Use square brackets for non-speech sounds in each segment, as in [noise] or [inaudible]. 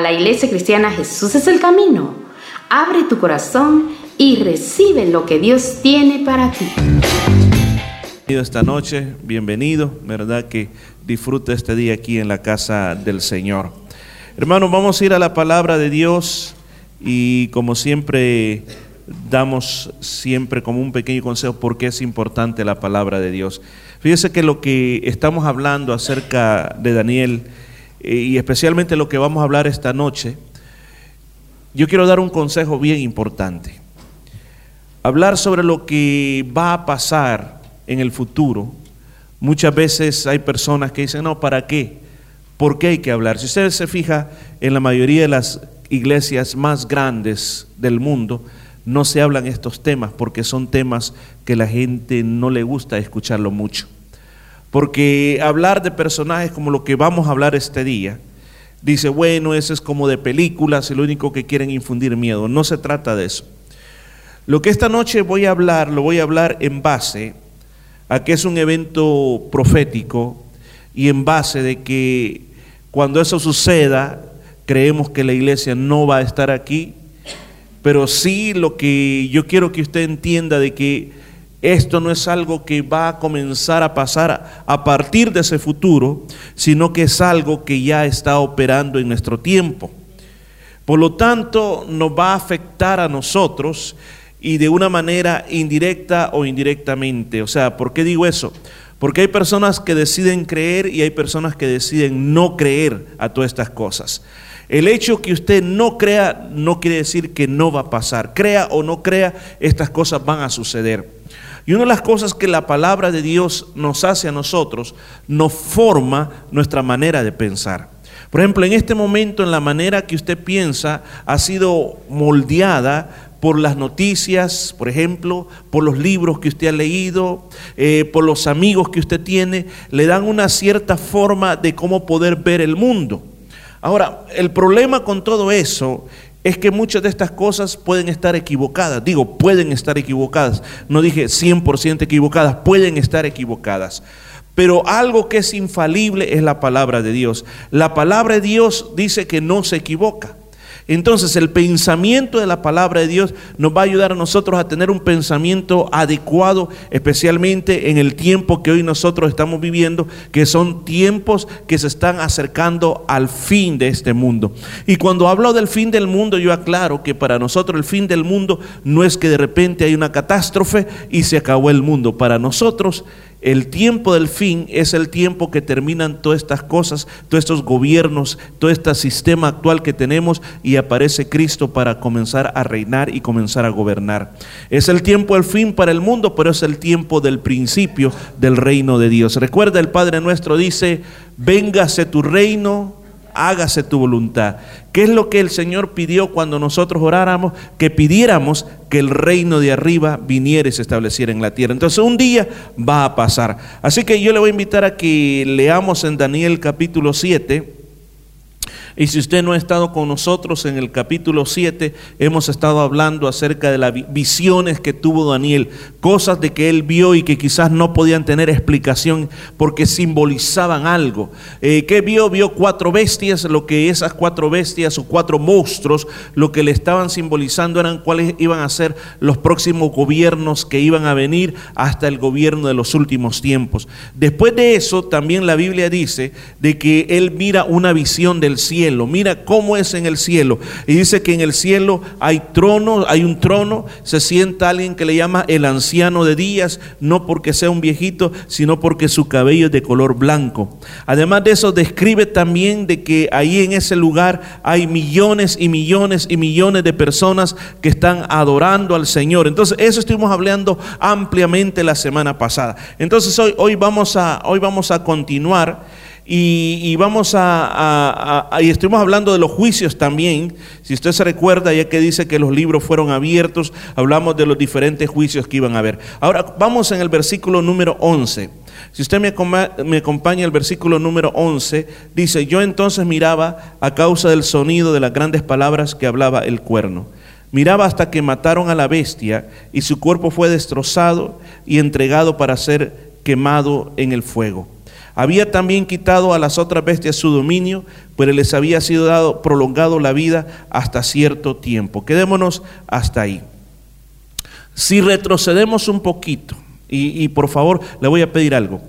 la Iglesia Cristiana Jesús es el Camino. Abre tu corazón y recibe lo que Dios tiene para ti. Esta noche, bienvenido, verdad que disfruta este día aquí en la casa del Señor. Hermanos, vamos a ir a la palabra de Dios y como siempre damos siempre como un pequeño consejo porque es importante la palabra de Dios. Fíjese que lo que estamos hablando acerca de Daniel y especialmente lo que vamos a hablar esta noche, yo quiero dar un consejo bien importante. Hablar sobre lo que va a pasar en el futuro. Muchas veces hay personas que dicen, no, ¿para qué? ¿Por qué hay que hablar? Si usted se fija en la mayoría de las iglesias más grandes del mundo, no se hablan estos temas porque son temas que la gente no le gusta escucharlo mucho. Porque hablar de personajes como lo que vamos a hablar este día, dice, bueno, eso es como de películas lo único que quieren infundir miedo. No se trata de eso. Lo que esta noche voy a hablar, lo voy a hablar en base a que es un evento profético y en base de que cuando eso suceda, creemos que la iglesia no va a estar aquí pero sí lo que yo quiero que usted entienda de que esto no es algo que va a comenzar a pasar a partir de ese futuro, sino que es algo que ya está operando en nuestro tiempo. Por lo tanto, nos va a afectar a nosotros y de una manera indirecta o indirectamente. O sea, ¿por qué digo eso? Porque hay personas que deciden creer y hay personas que deciden no creer a todas estas cosas. El hecho que usted no crea no quiere decir que no va a pasar. Crea o no crea, estas cosas van a suceder. Y una de las cosas que la palabra de Dios nos hace a nosotros, nos forma nuestra manera de pensar. Por ejemplo, en este momento, en la manera que usted piensa, ha sido moldeada por las noticias, por ejemplo, por los libros que usted ha leído, eh, por los amigos que usted tiene, le dan una cierta forma de cómo poder ver el mundo. Ahora, el problema con todo eso es que muchas de estas cosas pueden estar equivocadas. Digo, pueden estar equivocadas. No dije 100% equivocadas, pueden estar equivocadas. Pero algo que es infalible es la palabra de Dios. La palabra de Dios dice que no se equivoca. Entonces el pensamiento de la palabra de Dios nos va a ayudar a nosotros a tener un pensamiento adecuado, especialmente en el tiempo que hoy nosotros estamos viviendo, que son tiempos que se están acercando al fin de este mundo. Y cuando hablo del fin del mundo, yo aclaro que para nosotros el fin del mundo no es que de repente hay una catástrofe y se acabó el mundo. Para nosotros el tiempo del fin es el tiempo que terminan todas estas cosas, todos estos gobiernos, todo este sistema actual que tenemos y aparece Cristo para comenzar a reinar y comenzar a gobernar. Es el tiempo del fin para el mundo, pero es el tiempo del principio del reino de Dios. Recuerda, el Padre nuestro dice, véngase tu reino, hágase tu voluntad. ¿Qué es lo que el Señor pidió cuando nosotros oráramos? Que pidiéramos que el reino de arriba viniera y se estableciera en la tierra. Entonces un día va a pasar. Así que yo le voy a invitar a que leamos en Daniel capítulo 7 y si usted no ha estado con nosotros en el capítulo 7, hemos estado hablando acerca de las visiones que tuvo Daniel, cosas de que él vio y que quizás no podían tener explicación porque simbolizaban algo. Eh, ¿Qué vio? Vio cuatro bestias, lo que esas cuatro bestias o cuatro monstruos, lo que le estaban simbolizando eran cuáles iban a ser los próximos gobiernos que iban a venir hasta el gobierno de los últimos tiempos. Después de eso, también la Biblia dice de que él mira una visión del cielo Mira cómo es en el cielo. Y dice que en el cielo hay trono, hay un trono, se sienta alguien que le llama el anciano de días, no porque sea un viejito, sino porque su cabello es de color blanco. Además de eso, describe también de que ahí en ese lugar hay millones y millones y millones de personas que están adorando al Señor. Entonces, eso estuvimos hablando ampliamente la semana pasada. Entonces, hoy, hoy, vamos, a, hoy vamos a continuar. Y, vamos a, y estuvimos hablando de los juicios también. Si usted se recuerda, ya que dice que los libros fueron abiertos, hablamos de los diferentes juicios que iban a haber. Ahora vamos en el versículo número 11. Si usted me, me acompaña el versículo número 11, dice, yo entonces miraba a causa del sonido de las grandes palabras que hablaba el cuerno. Miraba hasta que mataron a la bestia y su cuerpo fue destrozado y entregado para ser quemado en el fuego. Había también quitado a las otras bestias su dominio, pero les había sido dado prolongado la vida hasta cierto tiempo. Quedémonos hasta ahí. Si retrocedemos un poquito, y, y por favor le voy a pedir algo,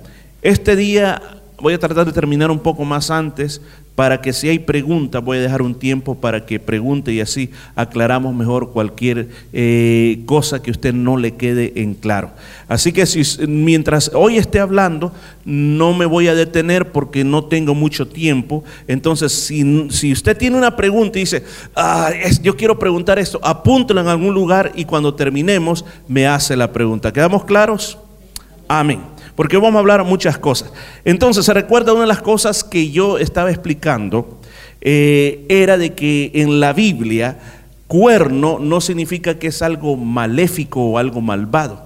este día voy a tratar de terminar un poco más antes para que si hay preguntas voy a dejar un tiempo para que pregunte y así aclaramos mejor cualquier eh, cosa que usted no le quede en claro. Así que si, mientras hoy esté hablando, no me voy a detener porque no tengo mucho tiempo. Entonces, si, si usted tiene una pregunta y dice, ah, yo quiero preguntar esto, apúntelo en algún lugar y cuando terminemos me hace la pregunta. ¿Quedamos claros? Amén porque vamos a hablar muchas cosas. Entonces, se recuerda una de las cosas que yo estaba explicando, eh, era de que en la Biblia, cuerno no significa que es algo maléfico o algo malvado.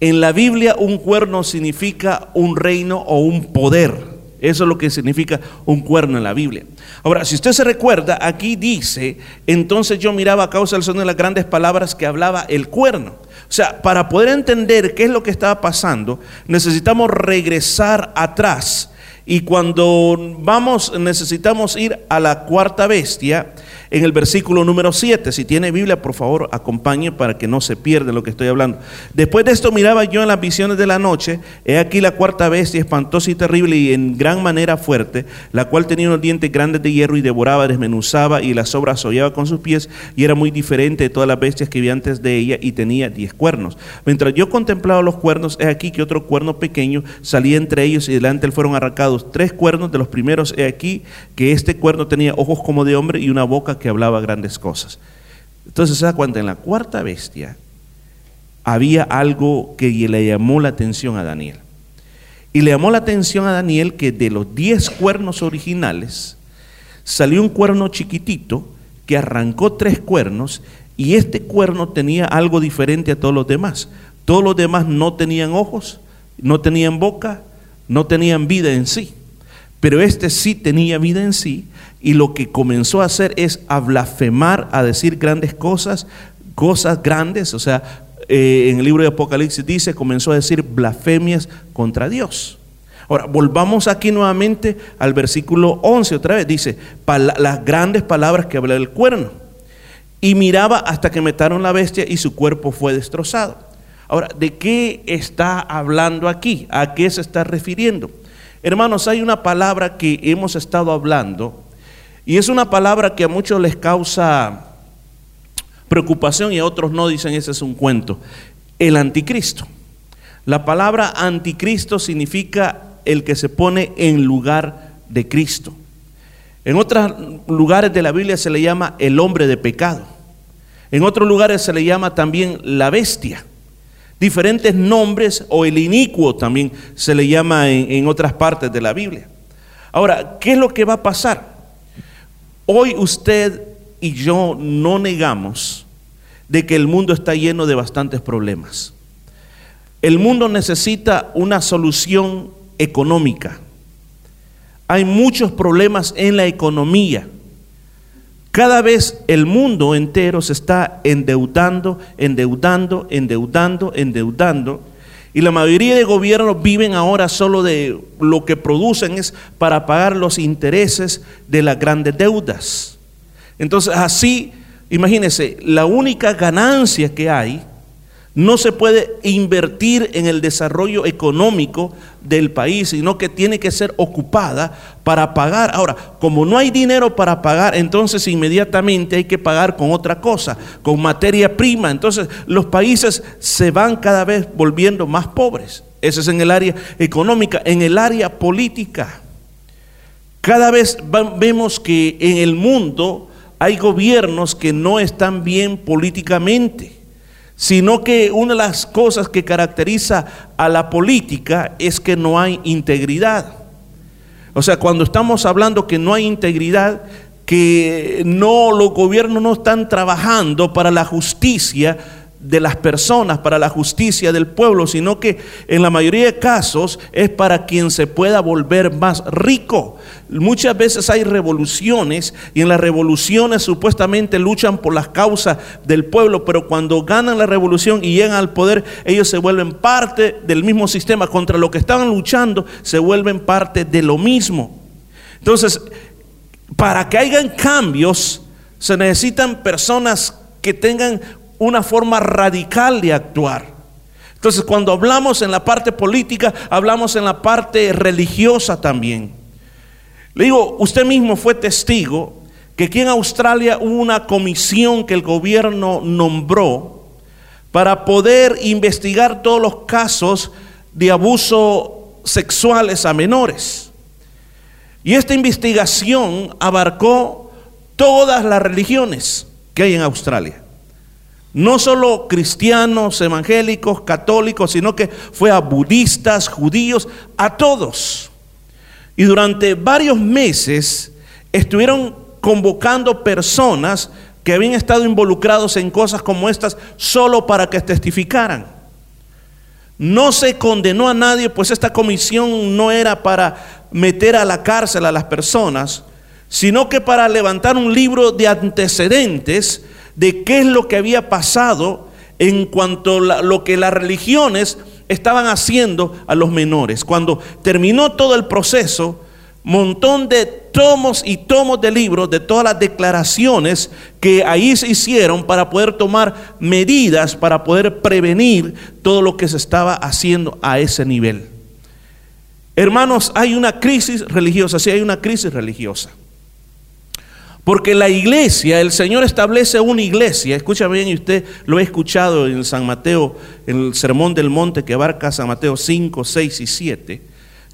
En la Biblia, un cuerno significa un reino o un poder. Eso es lo que significa un cuerno en la Biblia. Ahora, si usted se recuerda, aquí dice, entonces yo miraba a causa del sonido de las grandes palabras que hablaba el cuerno. O sea, para poder entender qué es lo que estaba pasando, necesitamos regresar atrás. Y cuando vamos, necesitamos ir a la cuarta bestia en el versículo número 7. Si tiene Biblia, por favor, acompañe para que no se pierda lo que estoy hablando. Después de esto miraba yo en las visiones de la noche, he aquí la cuarta bestia, espantosa y terrible y en gran manera fuerte, la cual tenía unos dientes grandes de hierro y devoraba, desmenuzaba y las obras hollaba con sus pies y era muy diferente de todas las bestias que vi antes de ella y tenía diez cuernos. Mientras yo contemplaba los cuernos, he aquí que otro cuerno pequeño salía entre ellos y delante él fueron arrancados tres cuernos de los primeros, he aquí que este cuerno tenía ojos como de hombre y una boca que que hablaba grandes cosas. Entonces se en la cuarta bestia había algo que le llamó la atención a Daniel. Y le llamó la atención a Daniel que de los diez cuernos originales salió un cuerno chiquitito que arrancó tres cuernos y este cuerno tenía algo diferente a todos los demás. Todos los demás no tenían ojos, no tenían boca, no tenían vida en sí. Pero este sí tenía vida en sí y lo que comenzó a hacer es a blasfemar, a decir grandes cosas, cosas grandes, o sea, eh, en el libro de Apocalipsis dice, comenzó a decir blasfemias contra Dios. Ahora, volvamos aquí nuevamente al versículo 11 otra vez, dice, las grandes palabras que habla del cuerno. Y miraba hasta que metaron la bestia y su cuerpo fue destrozado. Ahora, ¿de qué está hablando aquí? ¿A qué se está refiriendo? Hermanos, hay una palabra que hemos estado hablando y es una palabra que a muchos les causa preocupación y a otros no dicen ese es un cuento. El anticristo. La palabra anticristo significa el que se pone en lugar de Cristo. En otros lugares de la Biblia se le llama el hombre de pecado. En otros lugares se le llama también la bestia. Diferentes nombres o el inicuo también se le llama en, en otras partes de la Biblia. Ahora, ¿qué es lo que va a pasar? Hoy usted y yo no negamos de que el mundo está lleno de bastantes problemas. El mundo necesita una solución económica. Hay muchos problemas en la economía. Cada vez el mundo entero se está endeudando, endeudando, endeudando, endeudando. Y la mayoría de gobiernos viven ahora solo de lo que producen es para pagar los intereses de las grandes deudas. Entonces así, imagínense, la única ganancia que hay no se puede invertir en el desarrollo económico del país, sino que tiene que ser ocupada para pagar. Ahora, como no hay dinero para pagar, entonces inmediatamente hay que pagar con otra cosa, con materia prima. Entonces los países se van cada vez volviendo más pobres. Ese es en el área económica, en el área política. Cada vez vemos que en el mundo hay gobiernos que no están bien políticamente sino que una de las cosas que caracteriza a la política es que no hay integridad. O sea, cuando estamos hablando que no hay integridad, que no los gobiernos no están trabajando para la justicia de las personas, para la justicia del pueblo, sino que en la mayoría de casos es para quien se pueda volver más rico. Muchas veces hay revoluciones y en las revoluciones supuestamente luchan por las causas del pueblo, pero cuando ganan la revolución y llegan al poder, ellos se vuelven parte del mismo sistema. Contra lo que estaban luchando, se vuelven parte de lo mismo. Entonces, para que hayan cambios, se necesitan personas que tengan una forma radical de actuar. Entonces, cuando hablamos en la parte política, hablamos en la parte religiosa también. Le digo, usted mismo fue testigo que aquí en Australia hubo una comisión que el gobierno nombró para poder investigar todos los casos de abuso sexuales a menores. Y esta investigación abarcó todas las religiones que hay en Australia. No solo cristianos, evangélicos, católicos, sino que fue a budistas, judíos, a todos. Y durante varios meses estuvieron convocando personas que habían estado involucrados en cosas como estas solo para que testificaran. No se condenó a nadie, pues esta comisión no era para meter a la cárcel a las personas, sino que para levantar un libro de antecedentes de qué es lo que había pasado en cuanto a lo que las religiones estaban haciendo a los menores. Cuando terminó todo el proceso, montón de tomos y tomos de libros de todas las declaraciones que ahí se hicieron para poder tomar medidas para poder prevenir todo lo que se estaba haciendo a ese nivel. Hermanos, hay una crisis religiosa, sí hay una crisis religiosa. Porque la iglesia, el Señor establece una iglesia, escucha bien y usted lo ha escuchado en San Mateo, en el Sermón del Monte que abarca San Mateo 5, 6 y 7,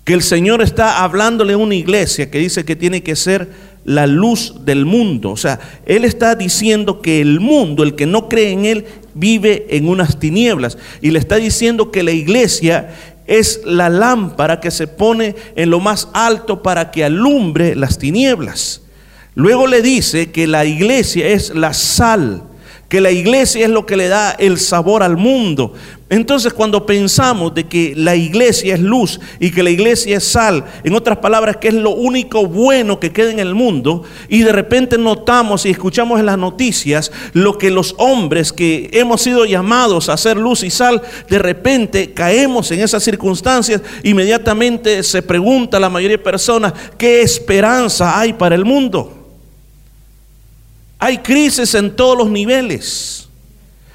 que el Señor está hablándole a una iglesia que dice que tiene que ser la luz del mundo. O sea, Él está diciendo que el mundo, el que no cree en Él, vive en unas tinieblas. Y le está diciendo que la iglesia es la lámpara que se pone en lo más alto para que alumbre las tinieblas. Luego le dice que la iglesia es la sal, que la iglesia es lo que le da el sabor al mundo. Entonces cuando pensamos de que la iglesia es luz y que la iglesia es sal, en otras palabras que es lo único bueno que queda en el mundo, y de repente notamos y escuchamos en las noticias lo que los hombres que hemos sido llamados a ser luz y sal, de repente caemos en esas circunstancias, inmediatamente se pregunta la mayoría de personas, ¿qué esperanza hay para el mundo? Hay crisis en todos los niveles.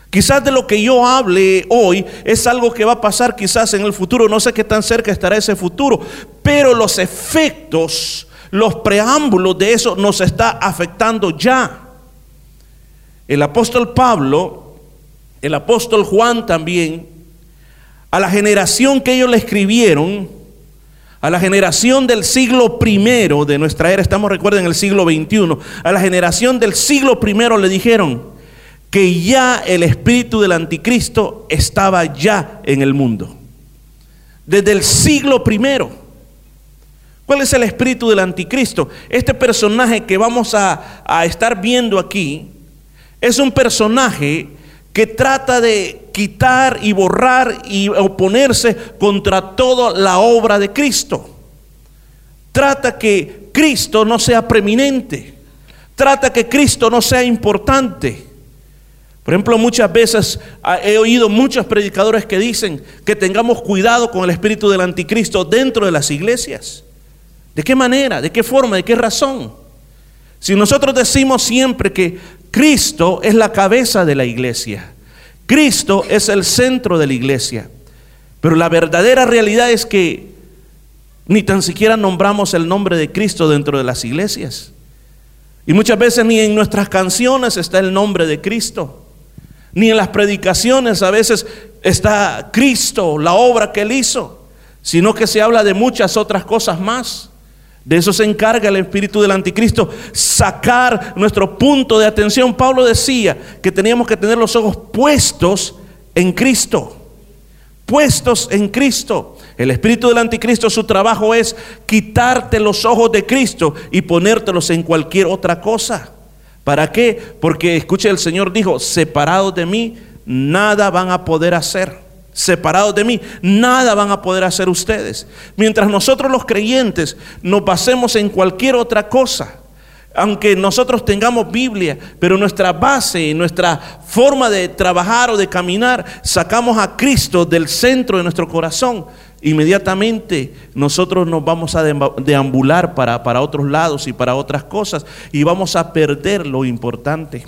Quizás de lo que yo hable hoy es algo que va a pasar quizás en el futuro. No sé qué tan cerca estará ese futuro. Pero los efectos, los preámbulos de eso nos está afectando ya. El apóstol Pablo, el apóstol Juan también, a la generación que ellos le escribieron, a la generación del siglo primero de nuestra era, estamos recuerden en el siglo XXI, a la generación del siglo primero le dijeron que ya el espíritu del anticristo estaba ya en el mundo. Desde el siglo primero. ¿Cuál es el espíritu del anticristo? Este personaje que vamos a, a estar viendo aquí es un personaje que trata de quitar y borrar y oponerse contra toda la obra de Cristo. Trata que Cristo no sea preeminente. Trata que Cristo no sea importante. Por ejemplo, muchas veces ah, he oído muchos predicadores que dicen que tengamos cuidado con el espíritu del anticristo dentro de las iglesias. ¿De qué manera? ¿De qué forma? ¿De qué razón? Si nosotros decimos siempre que Cristo es la cabeza de la iglesia. Cristo es el centro de la iglesia. Pero la verdadera realidad es que ni tan siquiera nombramos el nombre de Cristo dentro de las iglesias. Y muchas veces ni en nuestras canciones está el nombre de Cristo. Ni en las predicaciones a veces está Cristo, la obra que él hizo. Sino que se habla de muchas otras cosas más. De eso se encarga el espíritu del anticristo, sacar nuestro punto de atención. Pablo decía que teníamos que tener los ojos puestos en Cristo, puestos en Cristo. El espíritu del anticristo, su trabajo es quitarte los ojos de Cristo y ponértelos en cualquier otra cosa. ¿Para qué? Porque, escuche, el Señor dijo, separados de mí, nada van a poder hacer. Separados de mí, nada van a poder hacer ustedes. Mientras nosotros los creyentes nos basemos en cualquier otra cosa, aunque nosotros tengamos Biblia, pero nuestra base y nuestra forma de trabajar o de caminar, sacamos a Cristo del centro de nuestro corazón, inmediatamente nosotros nos vamos a deambular para, para otros lados y para otras cosas y vamos a perder lo importante.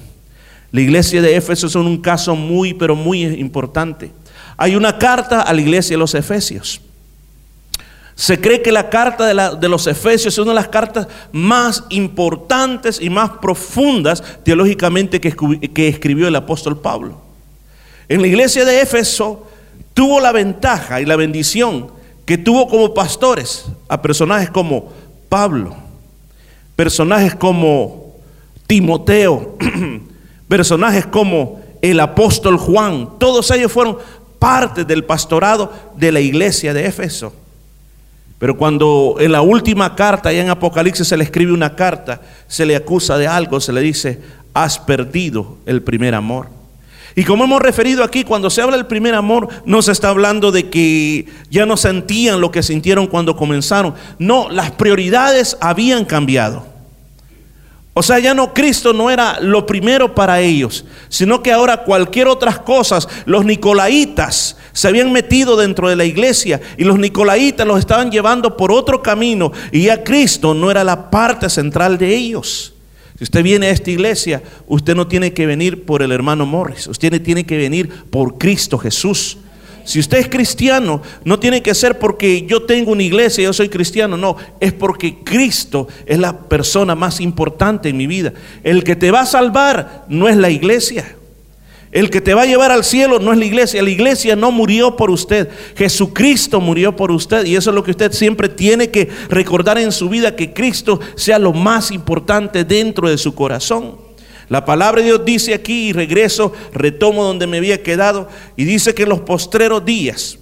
La iglesia de Éfeso es un caso muy, pero muy importante. Hay una carta a la iglesia de los Efesios. Se cree que la carta de, los Efesios es una de las cartas más importantes y más profundas teológicamente que, que escribió el apóstol Pablo. En la iglesia de Éfeso tuvo la ventaja y la bendición que tuvo como pastores a personajes como Pablo, personajes como Timoteo, [clears throat] personajes como el apóstol Juan, todos ellos fueron parte del pastorado de la iglesia de Éfeso. Pero cuando en la última carta, y en Apocalipsis se le escribe una carta, se le acusa de algo, se le dice, has perdido el primer amor. Y como hemos referido aquí, cuando se habla del primer amor, no se está hablando de que ya no sentían lo que sintieron cuando comenzaron. No, las prioridades habían cambiado. O sea, ya no Cristo no era lo primero para ellos, sino que ahora cualquier otras cosas, los nicolaitas se habían metido dentro de la iglesia y los nicolaitas los estaban llevando por otro camino y ya Cristo no era la parte central de ellos. Si usted viene a esta iglesia, usted no tiene que venir por el hermano Morris, usted tiene que venir por Cristo Jesús. Si usted es cristiano, no tiene que ser porque yo tengo una iglesia y yo soy cristiano, no, es porque Cristo es la persona más importante en mi vida. El que te va a salvar no es la iglesia. El que te va a llevar al cielo no es la iglesia. La iglesia no murió por usted. Jesucristo murió por usted. Y eso es lo que usted siempre tiene que recordar en su vida, que Cristo sea lo más importante dentro de su corazón. La palabra de Dios dice aquí, y regreso, retomo donde me había quedado, y dice que en los postreros días,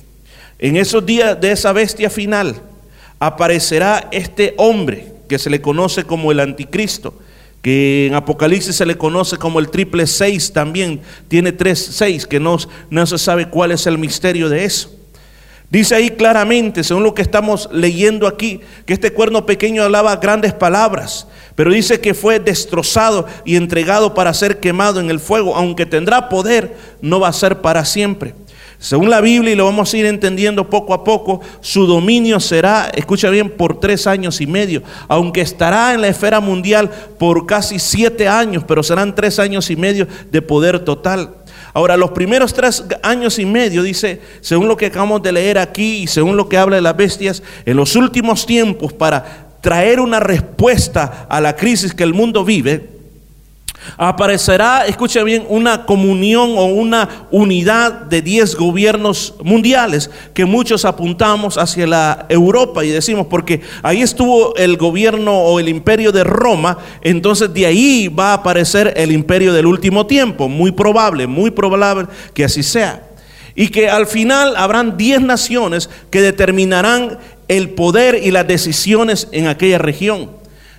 en esos días de esa bestia final, aparecerá este hombre que se le conoce como el anticristo, que en Apocalipsis se le conoce como el triple seis también, tiene tres seis, que no, no se sabe cuál es el misterio de eso. Dice ahí claramente, según lo que estamos leyendo aquí, que este cuerno pequeño hablaba grandes palabras, pero dice que fue destrozado y entregado para ser quemado en el fuego. Aunque tendrá poder, no va a ser para siempre. Según la Biblia, y lo vamos a ir entendiendo poco a poco, su dominio será, escucha bien, por tres años y medio, aunque estará en la esfera mundial por casi siete años, pero serán tres años y medio de poder total. Ahora, los primeros tres años y medio, dice, según lo que acabamos de leer aquí y según lo que habla de las bestias, en los últimos tiempos para traer una respuesta a la crisis que el mundo vive, aparecerá, escucha bien, una comunión o una unidad de 10 gobiernos mundiales que muchos apuntamos hacia la Europa y decimos, porque ahí estuvo el gobierno o el imperio de Roma, entonces de ahí va a aparecer el imperio del último tiempo, muy probable, muy probable que así sea. Y que al final habrán 10 naciones que determinarán el poder y las decisiones en aquella región.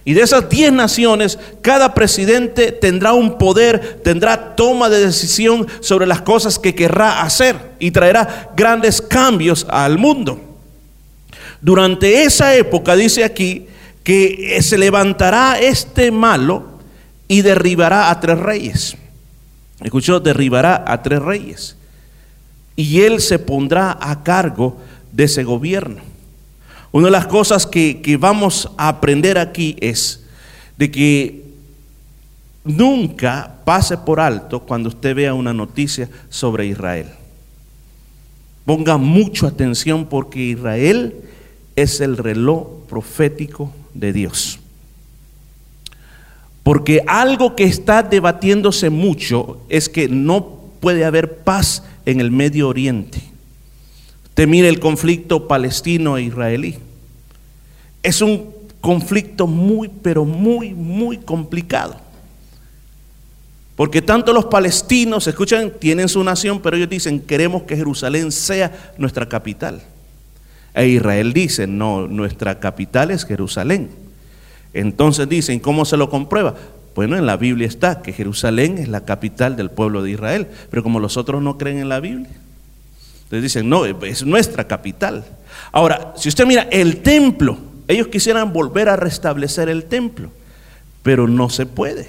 Y de esas 10 naciones, cada presidente tendrá un poder, tendrá toma de decisión sobre las cosas que querrá hacer y traerá grandes cambios al mundo. Durante esa época, dice aquí, que se levantará este malo y derribará a tres reyes. Escuchó, derribará a tres reyes. Y él se pondrá a cargo de ese gobierno. Una de las cosas que, vamos a aprender aquí es de que nunca pase por alto cuando usted vea una noticia sobre Israel. Ponga mucha atención porque Israel es el reloj profético de Dios. Porque algo que está debatiéndose mucho es que no puede haber paz en el Medio Oriente. Usted mire el conflicto palestino-israelí. Es un conflicto muy, pero muy, muy complicado. Porque tanto los palestinos, escuchan, tienen su nación, pero ellos dicen, queremos que Jerusalén sea nuestra capital. E Israel dice, no, nuestra capital es Jerusalén. Entonces dicen, ¿cómo se lo comprueba? Bueno, en la Biblia está que Jerusalén es la capital del pueblo de Israel, pero como los otros no creen en la Biblia, entonces dicen, no, es nuestra capital. Ahora, si usted mira el templo, ellos quisieran volver a restablecer el templo, pero no se puede.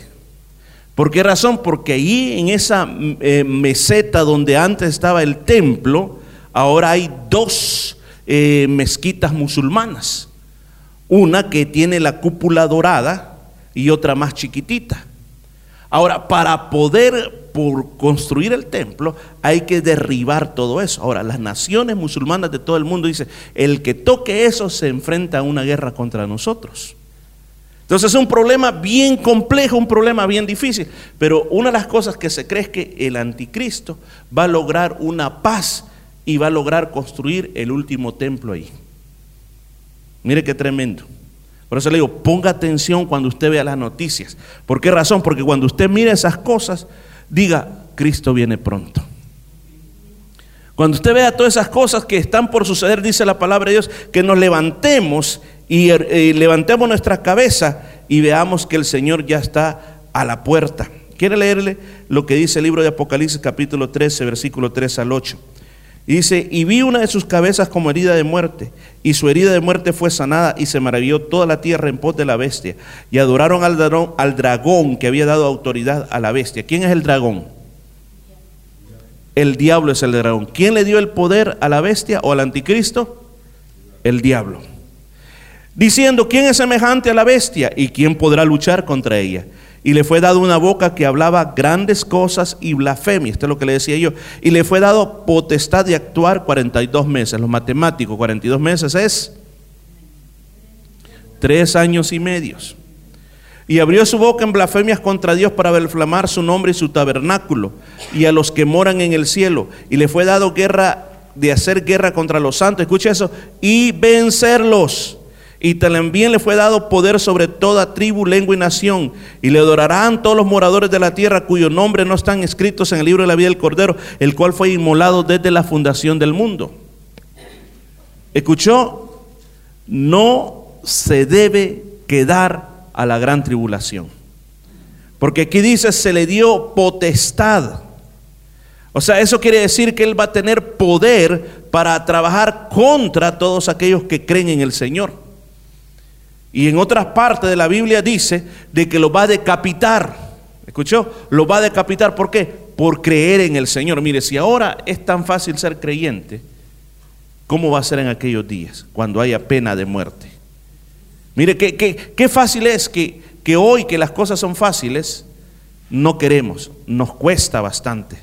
¿Por qué razón? Porque ahí en esa eh, meseta donde antes estaba el templo, ahora hay dos eh, mezquitas musulmanas. Una que tiene la cúpula dorada y otra más chiquitita. Ahora, para poder por construir el templo, hay que derribar todo eso. Ahora, las naciones musulmanas de todo el mundo dicen, el que toque eso se enfrenta a una guerra contra nosotros. Entonces es un problema bien complejo, un problema bien difícil. Pero una de las cosas que se cree es que el anticristo va a lograr una paz y va a lograr construir el último templo ahí. Mire qué tremendo. Por eso le digo, ponga atención cuando usted vea las noticias. ¿Por qué razón? Porque cuando usted mire esas cosas, diga, Cristo viene pronto. Cuando usted vea todas esas cosas que están por suceder, dice la palabra de Dios, que nos levantemos y eh, levantemos nuestra cabeza y veamos que el Señor ya está a la puerta. ¿Quiere leerle lo que dice el libro de Apocalipsis capítulo 13, versículo 3 al 8? Dice, y vi una de sus cabezas como herida de muerte, y su herida de muerte fue sanada, y se maravilló toda la tierra en pos de la bestia, y adoraron al al dragón que había dado autoridad a la bestia. ¿Quién es el dragón? El diablo es el dragón. ¿Quién le dio el poder a la bestia o al anticristo? El diablo. Diciendo, ¿quién es semejante a la bestia y quién podrá luchar contra ella? Y le fue dado una boca que hablaba grandes cosas y blasfemia. Esto es lo que le decía yo. Y le fue dado potestad de actuar 42 meses. Los matemáticos, 42 meses es tres años y medios. Y abrió su boca en blasfemias contra Dios para blasfemar su nombre y su tabernáculo y a los que moran en el cielo. Y le fue dado guerra de hacer guerra contra los santos. Escucha eso. Y vencerlos y también le fue dado poder sobre toda tribu, lengua y nación. Y le adorarán todos los moradores de la tierra cuyos nombres no están escritos en el libro de la vida del Cordero, el cual fue inmolado desde la fundación del mundo. ¿Escuchó? No se debe quedar a la gran tribulación. Porque aquí dice, se le dio potestad. O sea, eso quiere decir que Él va a tener poder para trabajar contra todos aquellos que creen en el Señor. Y en otras partes de la Biblia dice de que lo va a decapitar. ¿Escuchó? Lo va a decapitar. ¿Por qué? Por creer en el Señor. Mire, si ahora es tan fácil ser creyente, ¿cómo va a ser en aquellos días cuando haya pena de muerte? Mire, qué, qué, fácil es que, que hoy que las cosas son fáciles, no queremos, nos cuesta bastante.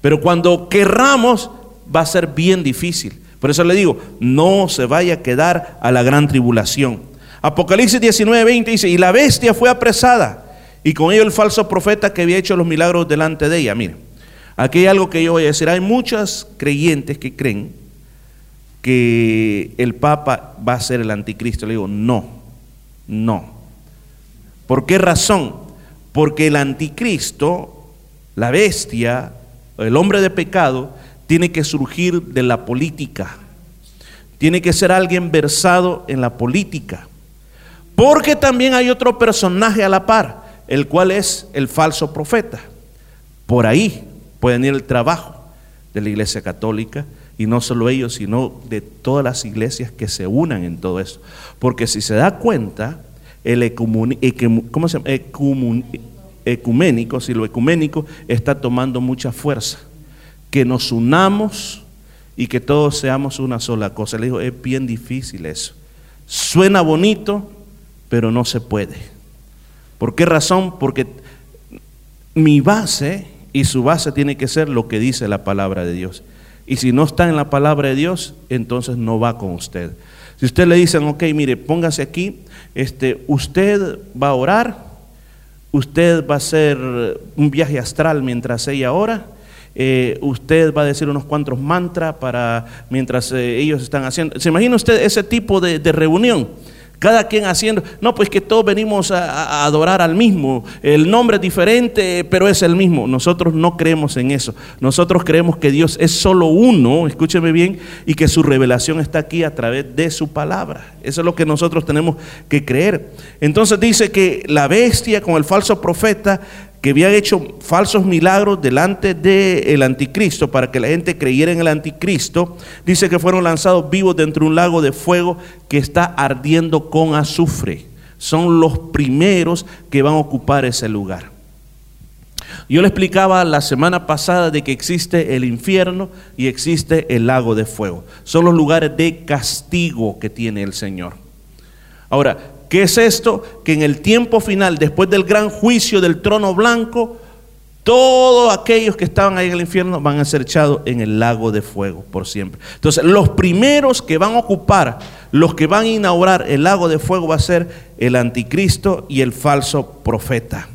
Pero cuando querramos, va a ser bien difícil. Por eso le digo, no se vaya a quedar a la gran tribulación. Apocalipsis 19, 20 dice, y la bestia fue apresada, y con ello el falso profeta que había hecho los milagros delante de ella. Miren, aquí hay algo que yo voy a decir. Hay muchos creyentes que creen que el Papa va a ser el anticristo. Le digo, no, no. ¿Por qué razón? Porque el anticristo, la bestia, el hombre de pecado, tiene que surgir de la política. Tiene que ser alguien versado en la política. Porque también hay otro personaje a la par, el cual es el falso profeta. Por ahí pueden ir el trabajo de la iglesia católica y no solo ellos, sino de todas las iglesias que se unan en todo eso. Porque si se da cuenta, el ecuménico, si lo ecuménico está tomando mucha fuerza. Que nos unamos y que todos seamos una sola cosa. Le digo, es bien difícil eso. Suena bonito, pero no se puede. ¿Por qué razón? Porque mi base y su base tiene que ser lo que dice la palabra de Dios. Y si no está en la palabra de Dios, entonces no va con usted. Si usted le dicen, ok, mire, póngase aquí, este, usted va a orar, usted va a hacer un viaje astral mientras ella ora, eh, usted va a decir unos cuantos mantras para mientras eh, ellos están haciendo. ¿Se imagina usted ese tipo de reunión? Cada quien haciendo, no, pues que todos venimos a, adorar al mismo, el nombre es diferente, pero es el mismo. Nosotros no creemos en eso, nosotros creemos que Dios es solo uno, escúcheme bien, y que su revelación está aquí a través de su palabra. Eso es lo que nosotros tenemos que creer. Entonces dice que la bestia con el falso profeta que habían hecho falsos milagros delante del anticristo para que la gente creyera en el anticristo, dice que fueron lanzados vivos dentro de un lago de fuego que está ardiendo con azufre. Son los primeros que van a ocupar ese lugar. Yo le explicaba la semana pasada de que existe el infierno y existe el lago de fuego. Son los lugares de castigo que tiene el Señor. Ahora, ¿Qué es esto? Que en el tiempo final, después del gran juicio del trono blanco, todos aquellos que estaban ahí en el infierno van a ser echados en el lago de fuego por siempre. Entonces, los primeros que van a ocupar, los que van a inaugurar el lago de fuego va a ser el anticristo y el falso profeta.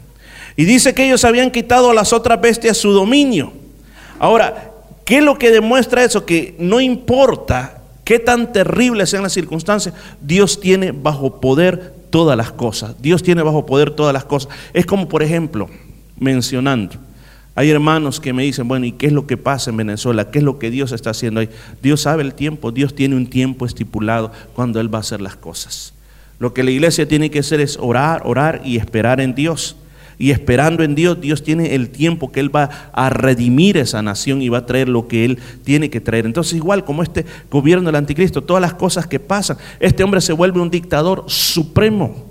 Y dice que ellos habían quitado a las otras bestias su dominio. Ahora, ¿qué es lo que demuestra eso? Que no importa qué tan terribles sean las circunstancias, Dios tiene bajo poder todas las cosas. Dios tiene bajo poder todas las cosas. Es como, por ejemplo, mencionando, hay hermanos que me dicen, bueno, ¿y qué es lo que pasa en Venezuela? ¿Qué es lo que Dios está haciendo ahí? Dios sabe el tiempo, Dios tiene un tiempo estipulado cuando Él va a hacer las cosas. Lo que la iglesia tiene que hacer es orar, orar y esperar en Dios y esperando en Dios, Dios tiene el tiempo que Él va a redimir esa nación y va a traer lo que Él tiene que traer. Entonces, igual como este gobierno del anticristo, todas las cosas que pasan, este hombre se vuelve un dictador supremo.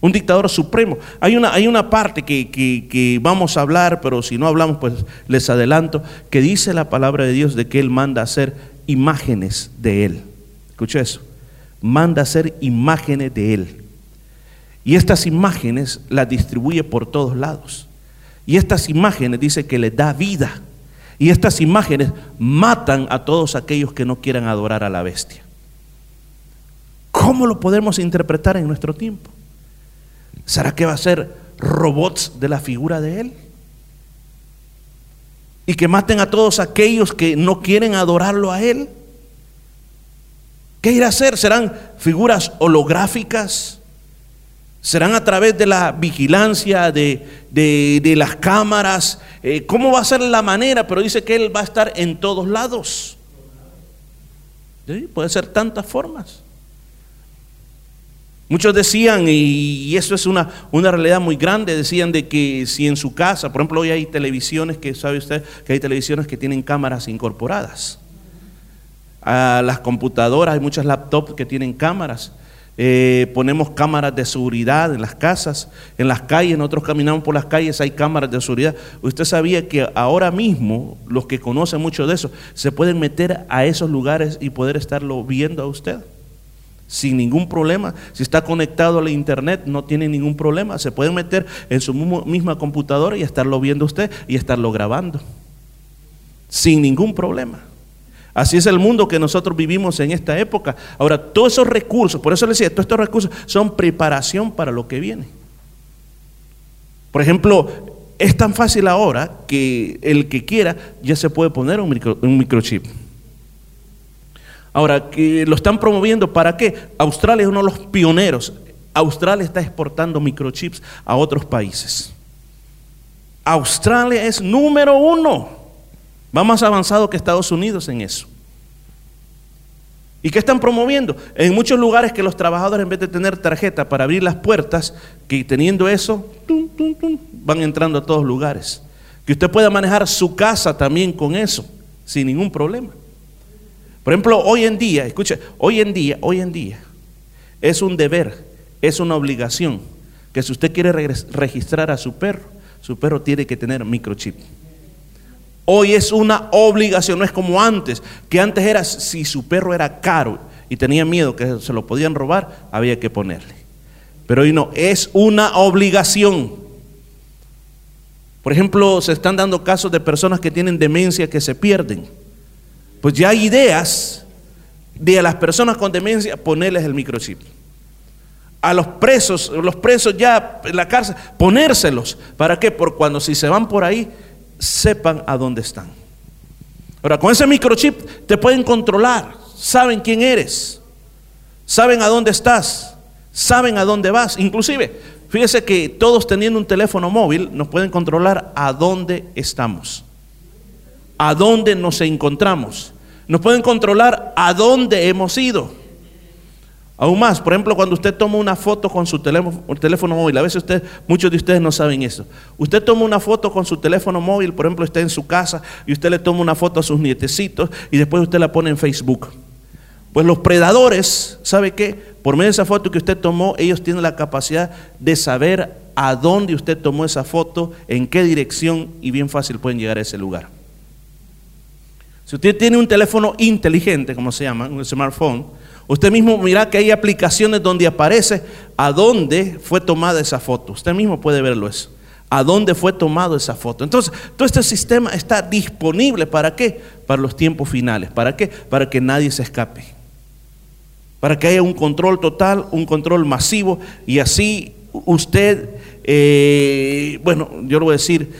Un dictador supremo. Hay una, hay una parte que, que vamos a hablar, pero si no hablamos, pues les adelanto, que dice la palabra de Dios de que Él manda hacer imágenes de Él. Escucha eso. Manda hacer imágenes de Él. Y estas imágenes las distribuye por todos lados. Y estas imágenes dice que le da vida. Y estas imágenes matan a todos aquellos que no quieran adorar a la bestia. ¿Cómo lo podemos interpretar en nuestro tiempo? ¿Será que va a ser robots de la figura de Él? Y que maten a todos aquellos que no quieren adorarlo a Él. ¿Qué irá a hacer? ¿Serán figuras holográficas? ¿Serán a través de la vigilancia, de, las cámaras? Eh, ¿Cómo va a ser la manera? Pero dice que Él va a estar en todos lados. Puede ser tantas formas. Muchos decían, y eso es una, una realidad muy grande, decían de que si en su casa, por ejemplo, hoy hay televisiones que, sabe usted, que hay televisiones que tienen cámaras incorporadas. A las computadoras, hay muchas laptops que tienen cámaras. Eh, ponemos cámaras de seguridad en las casas, en las calles, nosotros caminamos por las calles, hay cámaras de seguridad. Usted sabía que ahora mismo los que conocen mucho de eso se pueden meter a esos lugares y poder estarlo viendo a usted sin ningún problema. Si está conectado a la internet, no tiene ningún problema. Se pueden meter en su misma computadora y estarlo viendo usted y estarlo grabando. Sin ningún problema. Así es el mundo que nosotros vivimos en esta época. Ahora, todos esos recursos, por eso le decía, todos estos recursos son preparación para lo que viene. Por ejemplo, es tan fácil ahora que el que quiera ya se puede poner un, un microchip. Ahora, que lo están promoviendo, ¿para qué? Australia es uno de los pioneros. Australia está exportando microchips a otros países. Australia es número uno. Va más avanzado que Estados Unidos en eso. ¿Y qué están promoviendo? En muchos lugares que los trabajadores en vez de tener tarjeta para abrir las puertas, que teniendo eso, van entrando a todos lugares. Que usted pueda manejar su casa también con eso, sin ningún problema. Por ejemplo, hoy en día, escuche, hoy en día, hoy en día, es un deber, es una obligación, que si usted quiere registrar a su perro, su perro tiene que tener microchip. Hoy es una obligación, no es como antes, que antes era si su perro era caro y tenía miedo que se lo podían robar, había que ponerle. Pero hoy no, es una obligación. Por ejemplo, se están dando casos de personas que tienen demencia que se pierden. Pues ya hay ideas de a las personas con demencia ponerles el microchip. A los presos, los presos ya en la cárcel, ponérselos. ¿Para qué? Por cuando si se van por ahí, sepan a dónde están. Ahora, con ese microchip te pueden controlar, saben quién eres, saben a dónde estás, saben a dónde vas. Inclusive, fíjese que todos teniendo un teléfono móvil nos pueden controlar a dónde estamos, a dónde nos encontramos. Nos pueden controlar a dónde hemos ido. Aún más, por ejemplo, cuando usted toma una foto con su teléfono, móvil, a veces usted, muchos de ustedes no saben eso. Usted toma una foto con su teléfono móvil, por ejemplo, está en su casa y usted le toma una foto a sus nietecitos y después usted la pone en Facebook. Pues los predadores, ¿sabe qué? Por medio de esa foto que usted tomó, ellos tienen la capacidad de saber a dónde usted tomó esa foto, en qué dirección y bien fácil pueden llegar a ese lugar. Si usted tiene un teléfono inteligente, como se llama, un smartphone, Usted mismo mira que hay aplicaciones donde aparece a dónde fue tomada esa foto. Usted mismo puede verlo eso. A dónde fue tomada esa foto. Entonces, todo este sistema está disponible para qué? Para los tiempos finales. ¿Para qué? Para que nadie se escape. Para que haya un control total, un control masivo y así usted, eh, bueno, yo le voy a decir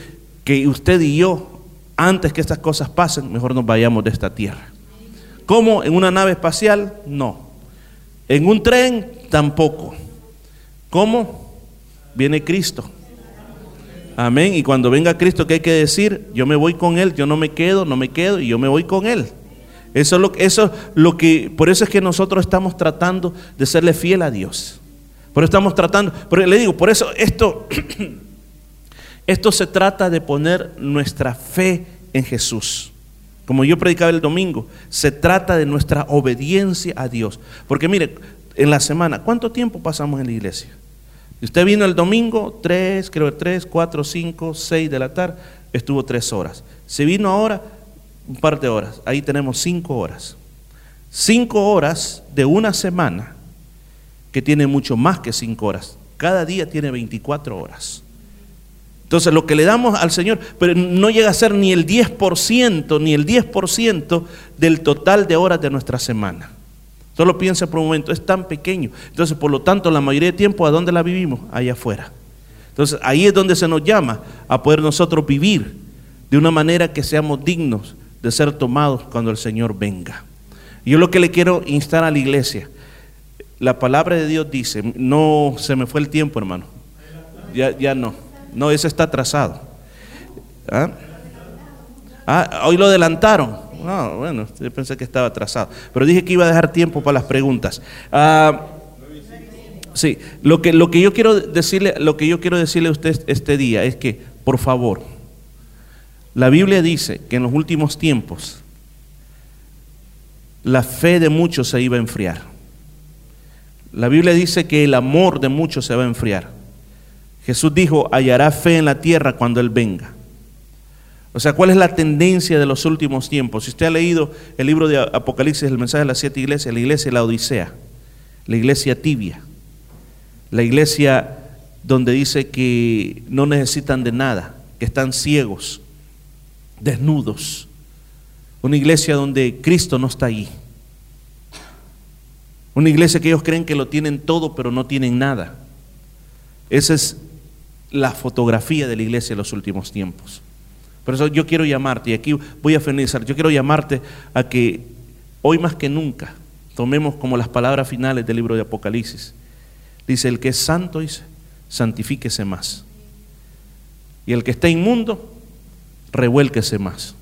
que usted y yo, antes que estas cosas pasen, mejor nos vayamos de esta tierra. ¿Cómo? ¿En una nave espacial? No. ¿En un tren? Tampoco. ¿Cómo? Viene Cristo. Amén. Y cuando venga Cristo, ¿qué hay que decir? Yo me voy con Él, yo no me quedo, no me quedo y yo me voy con Él. Eso es lo, eso lo que, por eso es que nosotros estamos tratando de serle fiel a Dios. Por eso estamos tratando, le digo, por eso esto, [clears throat] esto se trata de poner nuestra fe en Jesús. Como yo predicaba el domingo, se trata de nuestra obediencia a Dios. Porque mire, en la semana, ¿cuánto tiempo pasamos en la iglesia? Usted vino el domingo, tres, creo que tres, cuatro, cinco, seis de la tarde, estuvo tres horas. Se vino ahora, un par de horas. Ahí tenemos cinco horas. Cinco horas de una semana que tiene mucho más que cinco horas. Cada día tiene 24 horas. Entonces lo que le damos al Señor, pero no llega a ser ni el 10%, ni el 10% del total de horas de nuestra semana. Solo piensa por un momento, es tan pequeño. Entonces, por lo tanto, la mayoría de tiempo, ¿a dónde la vivimos? Allá afuera. Entonces, ahí es donde se nos llama a poder nosotros vivir de una manera que seamos dignos de ser tomados cuando el Señor venga. Yo lo que le quiero instar a la iglesia, la palabra de Dios dice, no se me fue el tiempo, hermano. Ya, ya no. No, ese está atrasado. ¿Ah? ah hoy lo adelantaron. No, bueno, yo pensé que estaba atrasado. Pero dije que iba a dejar tiempo para las preguntas. Ah, sí, lo que, lo que yo quiero decirle, lo que yo quiero decirle a usted este día es que, por favor, la Biblia dice que en los últimos tiempos la fe de muchos se iba a enfriar. La Biblia dice que el amor de muchos se va a enfriar. Jesús dijo, hallará fe en la tierra cuando Él venga. O sea, ¿cuál es la tendencia de los últimos tiempos? Si usted ha leído el libro de Apocalipsis, el mensaje de las siete iglesias, la iglesia de la Odisea, la iglesia tibia, la iglesia donde dice que no necesitan de nada, que están ciegos, desnudos. Una iglesia donde Cristo no está allí. Una iglesia que ellos creen que lo tienen todo, pero no tienen nada. Ese es la fotografía de la iglesia en los últimos tiempos. Por eso yo quiero llamarte, y aquí voy a finalizar, yo quiero llamarte a que hoy más que nunca tomemos como las palabras finales del libro de Apocalipsis. Dice, el que es santo, dice, santifíquese más. Y el que está inmundo, revuélquese más.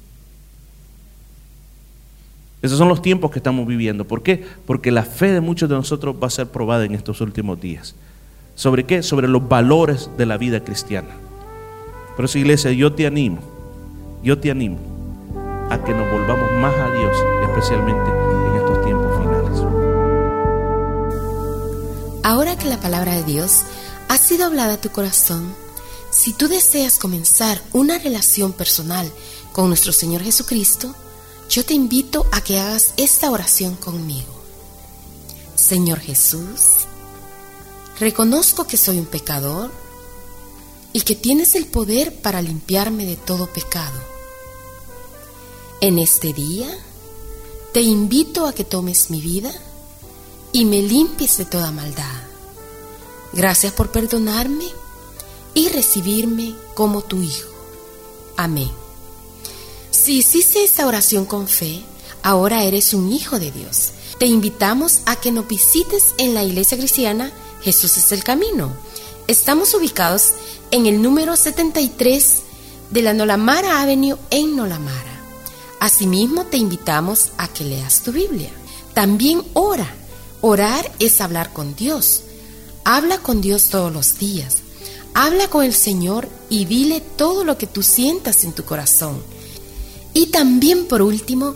Esos son los tiempos que estamos viviendo. ¿Por qué? Porque la fe de muchos de nosotros va a ser probada en estos últimos días. ¿Sobre qué? Sobre los valores de la vida cristiana. Por eso, iglesia, yo te animo, yo te animo a que nos volvamos más a Dios, especialmente en estos tiempos finales. Ahora que la palabra de Dios ha sido hablada a tu corazón, si tú deseas comenzar una relación personal con nuestro Señor Jesucristo, yo te invito a que hagas esta oración conmigo. Señor Jesús, Reconozco que soy un pecador y que tienes el poder para limpiarme de todo pecado. En este día te invito a que tomes mi vida y me limpies de toda maldad. Gracias por perdonarme y recibirme como tu hijo. Amén. Si hiciste esta oración con fe, ahora eres un hijo de Dios. Te invitamos a que nos visites en la iglesia cristiana Jesús es el camino. Estamos ubicados en el número 73 de la Nolamara Avenue en Nolamara. Asimismo, te invitamos a que leas tu Biblia. También ora. Orar es hablar con Dios. Habla con Dios todos los días. Habla con el Señor y dile todo lo que tú sientas en tu corazón. Y también por último,